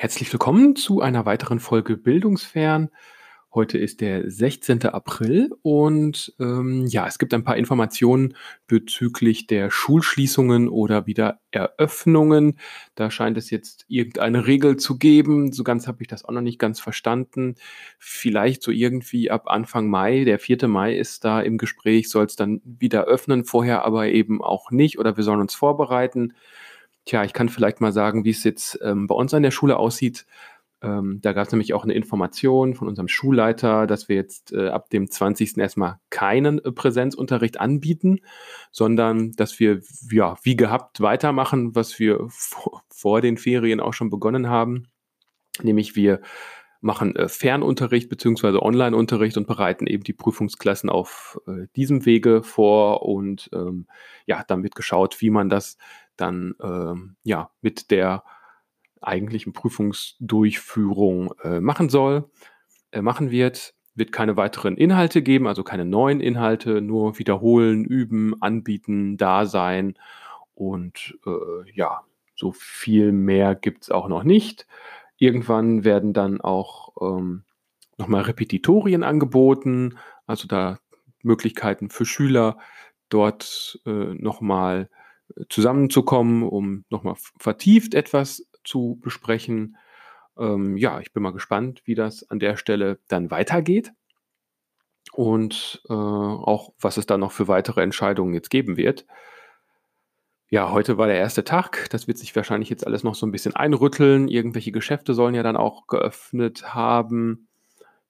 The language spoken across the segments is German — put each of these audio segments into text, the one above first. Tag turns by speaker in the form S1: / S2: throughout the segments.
S1: Herzlich willkommen zu einer weiteren Folge Bildungsfern. Heute ist der 16. April und ähm, ja, es gibt ein paar Informationen bezüglich der Schulschließungen oder wieder Eröffnungen. Da scheint es jetzt irgendeine Regel zu geben. So ganz habe ich das auch noch nicht ganz verstanden. Vielleicht so irgendwie ab Anfang Mai, der 4. Mai ist da im Gespräch, soll es dann wieder öffnen, vorher aber eben auch nicht oder wir sollen uns vorbereiten. Tja, ich kann vielleicht mal sagen, wie es jetzt ähm, bei uns an der Schule aussieht. Ähm, da gab es nämlich auch eine Information von unserem Schulleiter, dass wir jetzt äh, ab dem 20. erstmal keinen äh, Präsenzunterricht anbieten, sondern dass wir ja wie gehabt weitermachen, was wir vor den Ferien auch schon begonnen haben. Nämlich wir machen äh, Fernunterricht beziehungsweise Online-Unterricht und bereiten eben die Prüfungsklassen auf äh, diesem Wege vor und ähm, ja, dann wird geschaut, wie man das dann ähm, ja mit der eigentlichen Prüfungsdurchführung äh, machen soll, äh, machen wird, wird keine weiteren Inhalte geben, also keine neuen Inhalte, nur wiederholen, üben, anbieten, da sein und äh, ja, so viel mehr gibt es auch noch nicht. Irgendwann werden dann auch ähm, nochmal Repetitorien angeboten, also da Möglichkeiten für Schüler, dort äh, nochmal zusammenzukommen, um nochmal vertieft etwas zu besprechen. Ähm, ja, ich bin mal gespannt, wie das an der Stelle dann weitergeht und äh, auch, was es da noch für weitere Entscheidungen jetzt geben wird. Ja, heute war der erste Tag. Das wird sich wahrscheinlich jetzt alles noch so ein bisschen einrütteln. Irgendwelche Geschäfte sollen ja dann auch geöffnet haben,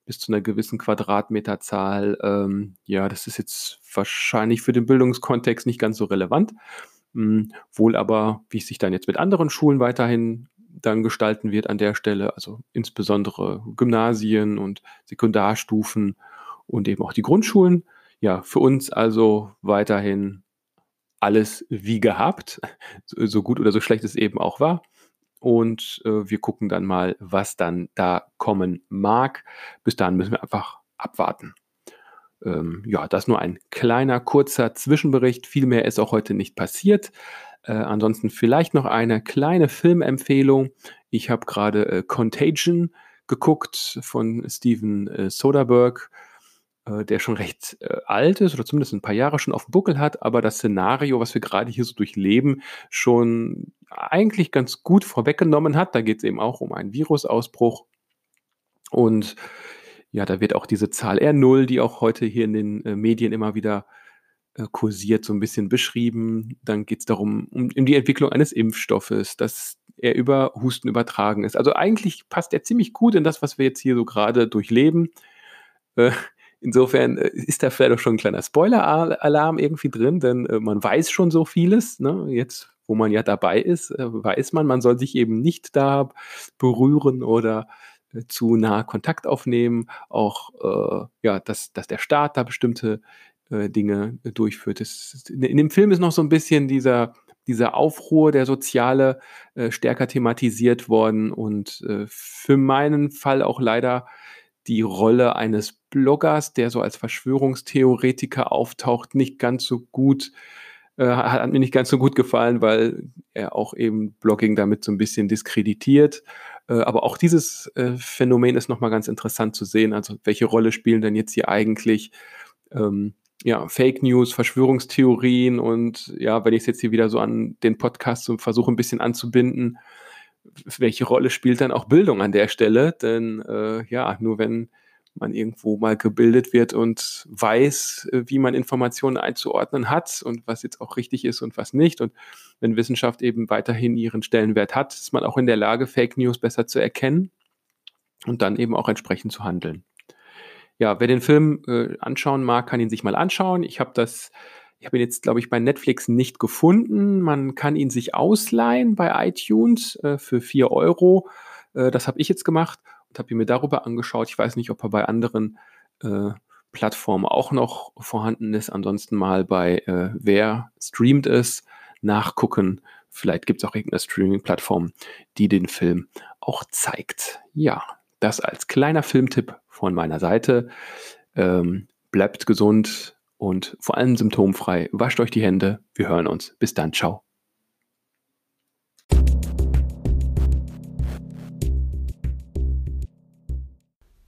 S1: bis zu einer gewissen Quadratmeterzahl. Ähm, ja, das ist jetzt wahrscheinlich für den Bildungskontext nicht ganz so relevant. Hm, wohl aber, wie es sich dann jetzt mit anderen Schulen weiterhin dann gestalten wird an der Stelle, also insbesondere Gymnasien und Sekundarstufen und eben auch die Grundschulen. Ja, für uns also weiterhin alles wie gehabt, so gut oder so schlecht es eben auch war. Und äh, wir gucken dann mal, was dann da kommen mag. Bis dahin müssen wir einfach abwarten. Ähm, ja, das nur ein kleiner, kurzer Zwischenbericht. Viel mehr ist auch heute nicht passiert. Äh, ansonsten vielleicht noch eine kleine Filmempfehlung. Ich habe gerade äh, Contagion geguckt von Steven äh, Soderbergh, äh, der schon recht äh, alt ist oder zumindest ein paar Jahre schon auf dem Buckel hat, aber das Szenario, was wir gerade hier so durchleben, schon eigentlich ganz gut vorweggenommen hat. Da geht es eben auch um einen Virusausbruch. Und ja, da wird auch diese Zahl R0, die auch heute hier in den äh, Medien immer wieder äh, kursiert, so ein bisschen beschrieben. Dann geht es darum, um, um, die Entwicklung eines Impfstoffes, dass er über Husten übertragen ist. Also eigentlich passt er ziemlich gut in das, was wir jetzt hier so gerade durchleben. Äh, insofern äh, ist da vielleicht auch schon ein kleiner Spoiler-Alarm irgendwie drin, denn äh, man weiß schon so vieles. Ne? Jetzt, wo man ja dabei ist, äh, weiß man, man soll sich eben nicht da berühren oder zu nah Kontakt aufnehmen, auch äh, ja, dass, dass der Staat da bestimmte äh, Dinge äh, durchführt. Das, in, dem Film ist noch so ein bisschen dieser, dieser Aufruhr, der soziale, äh, stärker thematisiert worden und äh, für meinen Fall auch leider die Rolle eines Bloggers, der so als Verschwörungstheoretiker auftaucht, nicht ganz so gut äh, hat mir nicht ganz so gut gefallen, weil er auch eben Blogging damit so ein bisschen diskreditiert. Äh, aber auch dieses äh, Phänomen ist nochmal ganz interessant zu sehen. Also welche Rolle spielen denn jetzt hier eigentlich ähm, ja, Fake News, Verschwörungstheorien und ja, wenn ich es jetzt hier wieder so an den Podcast so versuche ein bisschen anzubinden, welche Rolle spielt dann auch Bildung an der Stelle? Denn äh, ja, nur wenn man irgendwo mal gebildet wird und weiß, äh, wie man Informationen einzuordnen hat und was jetzt auch richtig ist und was nicht. Und wenn Wissenschaft eben weiterhin ihren Stellenwert hat, ist man auch in der Lage, Fake News besser zu erkennen und dann eben auch entsprechend zu handeln. Ja, wer den Film äh, anschauen mag, kann ihn sich mal anschauen. Ich habe das, ich habe ihn jetzt, glaube ich, bei Netflix nicht gefunden. Man kann ihn sich ausleihen bei iTunes äh, für 4 Euro. Äh, das habe ich jetzt gemacht und habe ihn mir darüber angeschaut. Ich weiß nicht, ob er bei anderen äh, Plattformen auch noch vorhanden ist. Ansonsten mal bei äh, Wer streamt es nachgucken. Vielleicht gibt es auch irgendeine Streaming-Plattform, die den Film auch zeigt. Ja, das als kleiner Filmtipp von meiner Seite. Ähm, bleibt gesund und vor allem symptomfrei. Wascht euch die Hände. Wir hören uns. Bis dann. Ciao.